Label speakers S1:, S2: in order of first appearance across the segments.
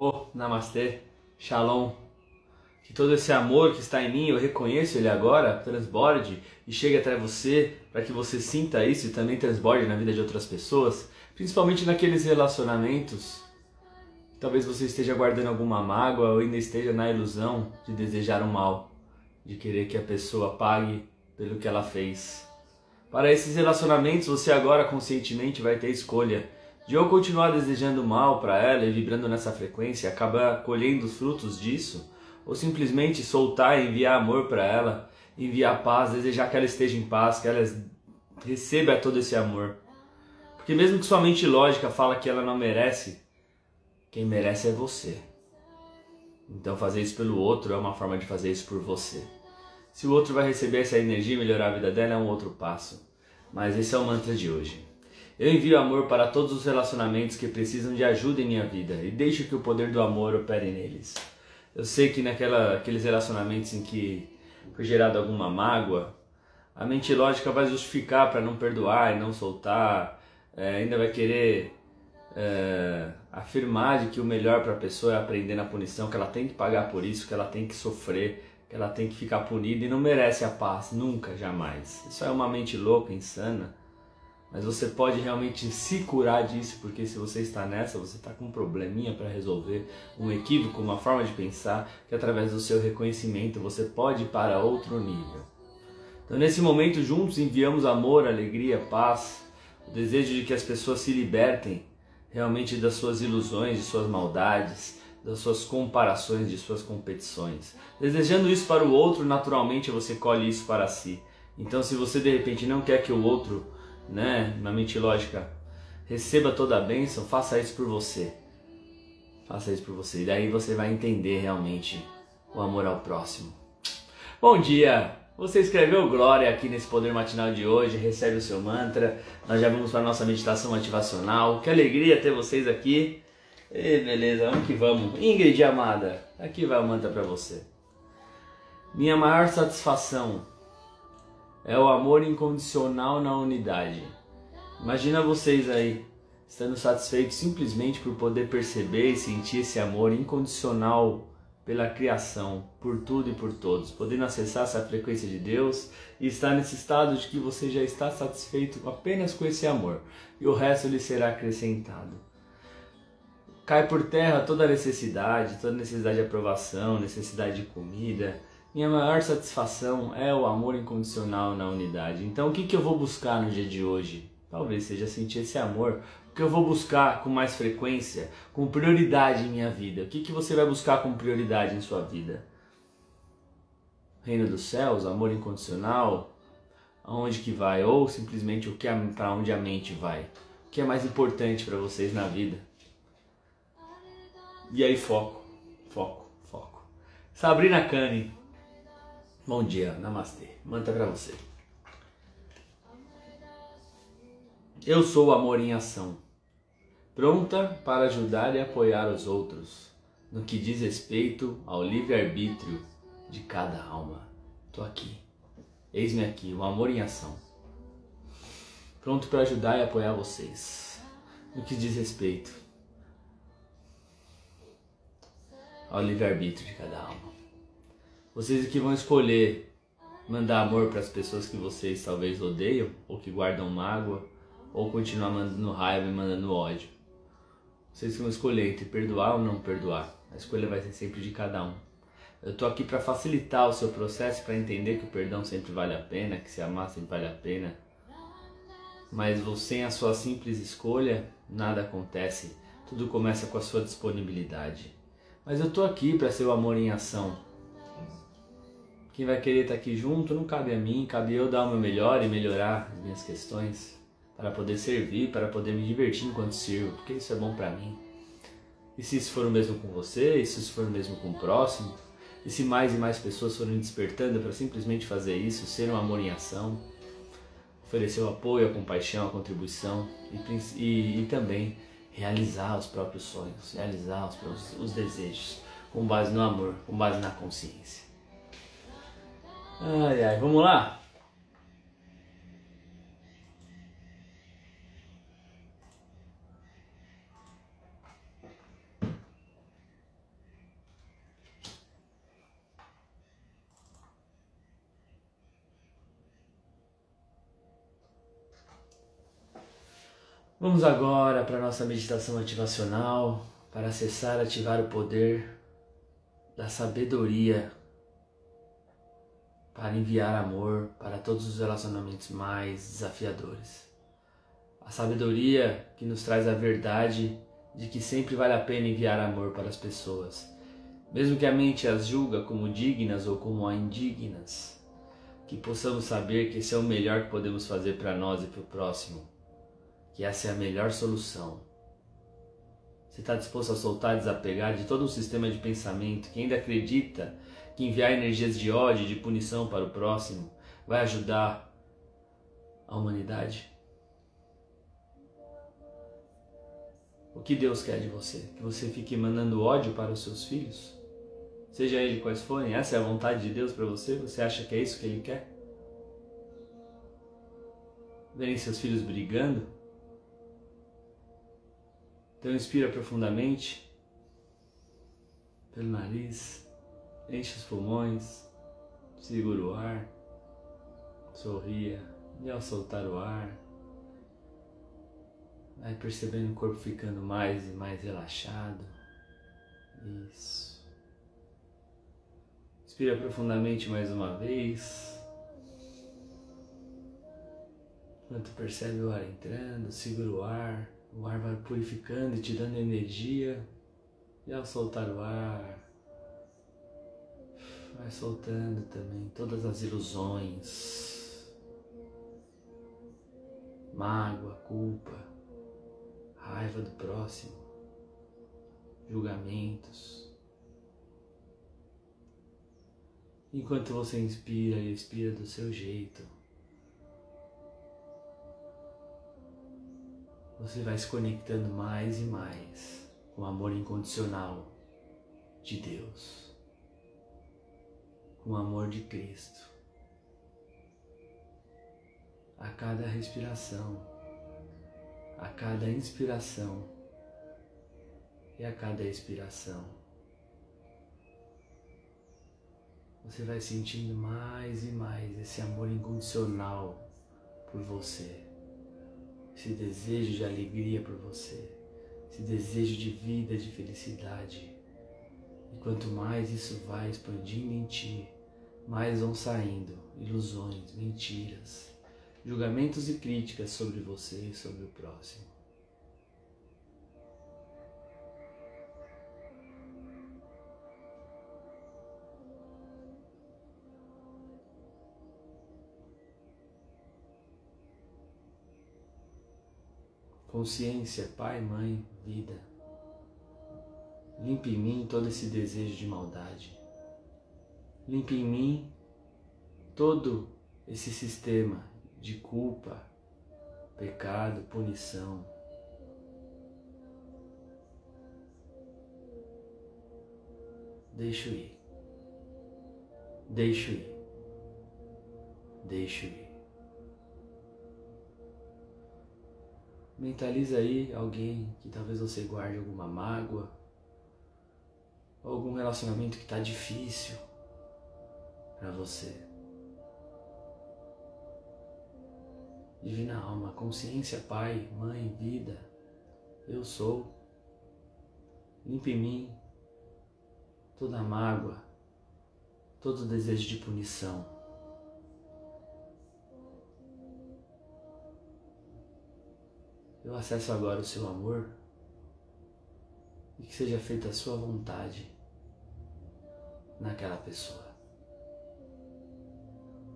S1: Oh, namastê, shalom. Que todo esse amor que está em mim, eu reconheço ele agora, transborde e chegue até você, para que você sinta isso e também transborde na vida de outras pessoas, principalmente naqueles relacionamentos. Talvez você esteja guardando alguma mágoa ou ainda esteja na ilusão de desejar o mal, de querer que a pessoa pague pelo que ela fez. Para esses relacionamentos, você agora conscientemente vai ter escolha de ou continuar desejando mal para ela e vibrando nessa frequência, acabar colhendo os frutos disso, ou simplesmente soltar e enviar amor para ela, enviar paz, desejar que ela esteja em paz, que ela receba todo esse amor. Porque mesmo que sua mente lógica fala que ela não merece, quem merece é você. Então fazer isso pelo outro é uma forma de fazer isso por você. Se o outro vai receber essa energia e melhorar a vida dela é um outro passo. Mas esse é o mantra de hoje. Eu envio amor para todos os relacionamentos que precisam de ajuda em minha vida e deixo que o poder do amor opere neles. Eu sei que naqueles relacionamentos em que foi gerada alguma mágoa, a mente lógica vai justificar para não perdoar e não soltar, é, ainda vai querer é, afirmar de que o melhor para a pessoa é aprender na punição, que ela tem que pagar por isso, que ela tem que sofrer, que ela tem que ficar punida e não merece a paz, nunca, jamais. Isso é uma mente louca, insana mas você pode realmente se curar disso, porque se você está nessa, você está com um probleminha para resolver, um equívoco, uma forma de pensar, que através do seu reconhecimento você pode ir para outro nível. Então, nesse momento, juntos enviamos amor, alegria, paz, o desejo de que as pessoas se libertem realmente das suas ilusões, de suas maldades, das suas comparações, de suas competições. Desejando isso para o outro, naturalmente você colhe isso para si. Então, se você de repente não quer que o outro né, na mente lógica, receba toda a bênção, faça isso por você. Faça isso por você. E daí você vai entender realmente o amor ao próximo. Bom dia! Você escreveu Glória aqui nesse Poder Matinal de hoje, recebe o seu mantra. Nós já vamos para a nossa meditação motivacional. Que alegria ter vocês aqui. E beleza, vamos que vamos. Ingrid amada, aqui vai o mantra para você. Minha maior satisfação é o amor incondicional na unidade. Imagina vocês aí, estando satisfeitos simplesmente por poder perceber e sentir esse amor incondicional pela criação, por tudo e por todos, podendo acessar essa frequência de Deus e estar nesse estado de que você já está satisfeito apenas com esse amor e o resto lhe será acrescentado. Cai por terra toda necessidade, toda necessidade de aprovação, necessidade de comida, minha maior satisfação é o amor incondicional na unidade. Então, o que, que eu vou buscar no dia de hoje? Talvez seja sentir esse amor. O que eu vou buscar com mais frequência, com prioridade em minha vida? O que, que você vai buscar com prioridade em sua vida? Reino dos céus, amor incondicional, aonde que vai? Ou simplesmente o que para onde a mente vai? O que é mais importante para vocês na vida? E aí foco, foco, foco. Sabrina Cani, Bom dia, namastê. Manta para você. Eu sou o amor em ação, pronta para ajudar e apoiar os outros no que diz respeito ao livre-arbítrio de cada alma. Tô aqui. Eis-me aqui, o amor em ação. Pronto para ajudar e apoiar vocês no que diz respeito ao livre-arbítrio de cada alma. Vocês que vão escolher mandar amor para as pessoas que vocês talvez odeiam, ou que guardam mágoa, ou continuar mandando raiva e mandando ódio. Vocês que vão escolher entre perdoar ou não perdoar. A escolha vai ser sempre de cada um. Eu estou aqui para facilitar o seu processo, para entender que o perdão sempre vale a pena, que se amar sempre vale a pena. Mas sem a sua simples escolha, nada acontece. Tudo começa com a sua disponibilidade. Mas eu estou aqui para ser o amor em ação quem vai querer estar aqui junto não cabe a mim, cabe eu dar o meu melhor e melhorar as minhas questões para poder servir, para poder me divertir enquanto sirvo, porque isso é bom para mim. E se isso for o mesmo com você, e se isso for o mesmo com o próximo, e se mais e mais pessoas forem despertando para simplesmente fazer isso, ser um amor em ação, oferecer o apoio, a compaixão, a contribuição e, e, e também realizar os próprios sonhos, realizar os, os desejos com base no amor, com base na consciência. Ai, ai, vamos lá? Vamos agora para a nossa meditação ativacional para acessar, ativar o poder da sabedoria para enviar amor para todos os relacionamentos mais desafiadores. A sabedoria que nos traz a verdade de que sempre vale a pena enviar amor para as pessoas, mesmo que a mente as julga como dignas ou como indignas. Que possamos saber que esse é o melhor que podemos fazer para nós e para o próximo, que essa é a melhor solução. Você está disposto a soltar desapegar de todo um sistema de pensamento que ainda acredita que enviar energias de ódio de punição para o próximo vai ajudar a humanidade? O que Deus quer de você? Que você fique mandando ódio para os seus filhos? Seja ele quais forem, essa é a vontade de Deus para você? Você acha que é isso que Ele quer? Verem seus filhos brigando? Então inspira profundamente pelo nariz. Enche os pulmões, segura o ar, sorria e ao soltar o ar, vai percebendo o corpo ficando mais e mais relaxado. Isso. Inspira profundamente mais uma vez. Enquanto percebe o ar entrando, segura o ar, o ar vai purificando e te dando energia. E ao soltar o ar, Vai soltando também todas as ilusões, mágoa, culpa, raiva do próximo, julgamentos. Enquanto você inspira e expira do seu jeito, você vai se conectando mais e mais com o amor incondicional de Deus o amor de Cristo. A cada respiração, a cada inspiração e a cada expiração, você vai sentindo mais e mais esse amor incondicional por você, esse desejo de alegria por você, esse desejo de vida, de felicidade. E quanto mais isso vai expandindo em ti, mais vão saindo ilusões, mentiras, julgamentos e críticas sobre você e sobre o próximo. Consciência, pai, mãe, vida. Limpe em mim todo esse desejo de maldade. Limpe em mim todo esse sistema de culpa, pecado, punição. Deixo ir. Deixo ir. Deixo ir. Mentaliza aí alguém que talvez você guarde alguma mágoa, algum relacionamento que está difícil para você. Divina alma, consciência, Pai, Mãe, vida, eu sou. Limpe em mim toda mágoa, todo desejo de punição. Eu acesso agora o seu amor e que seja feita a sua vontade naquela pessoa.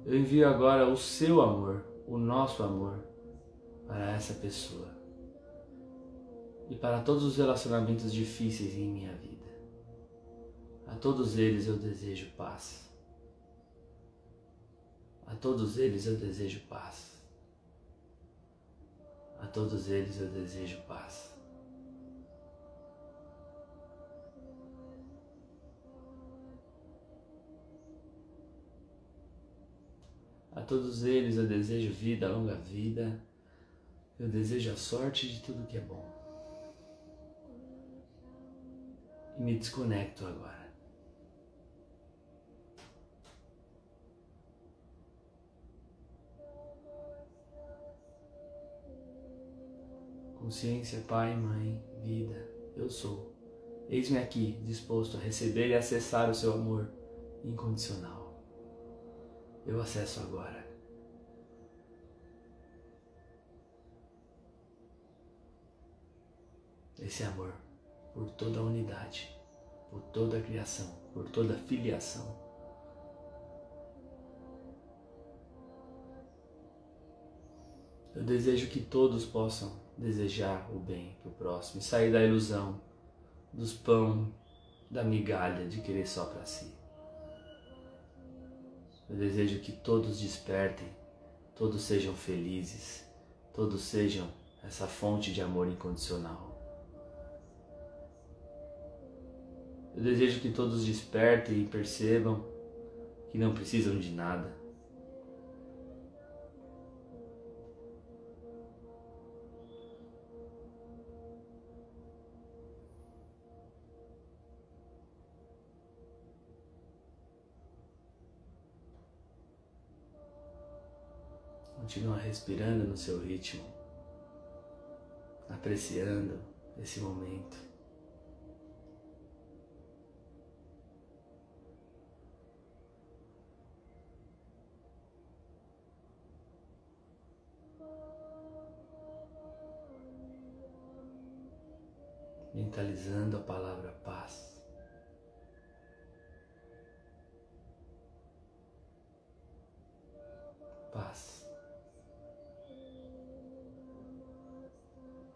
S1: Eu envio agora o seu amor, o nosso amor, para essa pessoa e para todos os relacionamentos difíceis em minha vida. A todos eles eu desejo paz. A todos eles eu desejo paz. A todos eles eu desejo paz. A todos eles eu desejo vida, longa vida. Eu desejo a sorte de tudo que é bom. E me desconecto agora. Consciência, Pai, Mãe, Vida, eu sou. Eis-me aqui, disposto a receber e acessar o seu amor incondicional. Eu acesso agora. Esse amor por toda a unidade, por toda a criação, por toda a filiação. Eu desejo que todos possam desejar o bem para o próximo e sair da ilusão dos pão, da migalha de querer só para si. Eu desejo que todos despertem, todos sejam felizes, todos sejam essa fonte de amor incondicional. Eu desejo que todos despertem e percebam que não precisam de nada. Continua respirando no seu ritmo, apreciando esse momento. mentalizando a palavra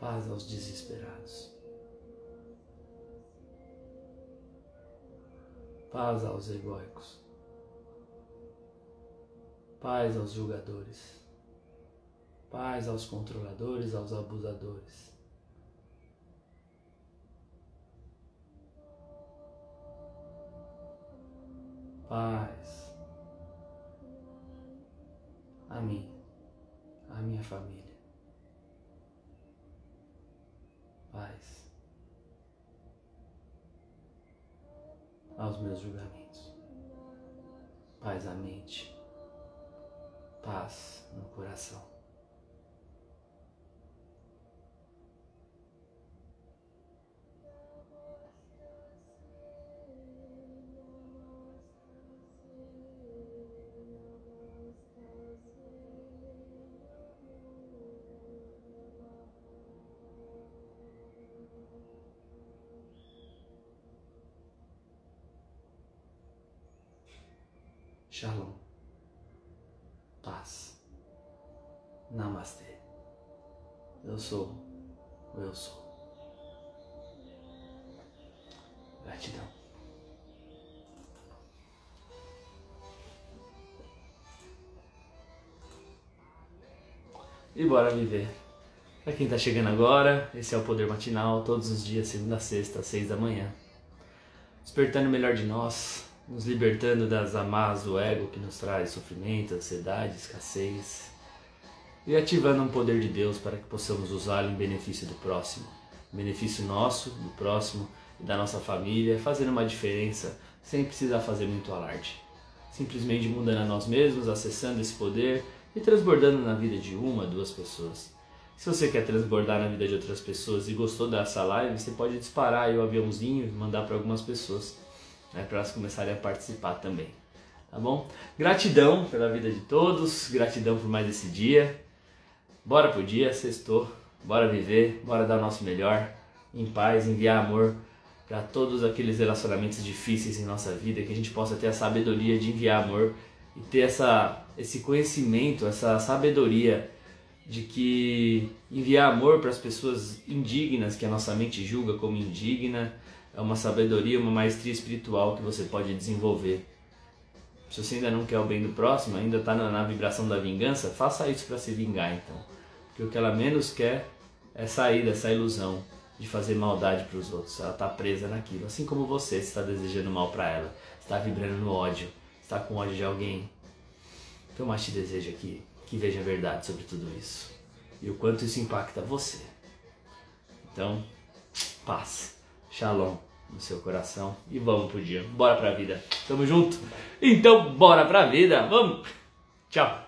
S1: Paz aos desesperados. Paz aos egóicos. Paz aos julgadores. Paz aos controladores, aos abusadores. paz a mim, a minha família. Paz aos meus julgamentos. Paz à mente. Paz no coração. Shalom. Paz. Namastê. Eu sou o eu sou. Gratidão. E bora viver. Para quem está chegando agora, esse é o Poder Matinal, todos os dias, segunda a sexta, às seis da manhã. Despertando o melhor de nós, nos libertando das amarras do ego que nos traz sofrimento, ansiedade, escassez e ativando um poder de Deus para que possamos usá-lo em benefício do próximo, benefício nosso, do próximo e da nossa família, fazendo uma diferença sem precisar fazer muito alarde. Simplesmente mudando a nós mesmos, acessando esse poder e transbordando na vida de uma, duas pessoas. Se você quer transbordar na vida de outras pessoas e gostou dessa live, você pode disparar o aviãozinho e mandar para algumas pessoas né, para elas começarem a participar também. Tá bom? Gratidão pela vida de todos, gratidão por mais esse dia. Bora pro dia, sextou, bora viver, bora dar o nosso melhor, em paz, enviar amor para todos aqueles relacionamentos difíceis em nossa vida, que a gente possa ter a sabedoria de enviar amor e ter essa, esse conhecimento, essa sabedoria de que enviar amor para as pessoas indignas que a nossa mente julga como indigna é uma sabedoria, uma maestria espiritual que você pode desenvolver. Se você ainda não quer o bem do próximo, ainda está na, na, vibração da vingança, faça isso para se vingar então. Porque o que ela menos quer é sair dessa ilusão de fazer maldade para os outros. Ela está presa naquilo, assim como você está desejando mal para ela, está vibrando no ódio, está com ódio de alguém. Então, mais te desejo aqui que veja a verdade sobre tudo isso e o quanto isso impacta você. Então, paz, shalom no seu coração e vamos pro dia. Bora pra vida. Tamo junto? Então bora pra vida. Vamos. Tchau.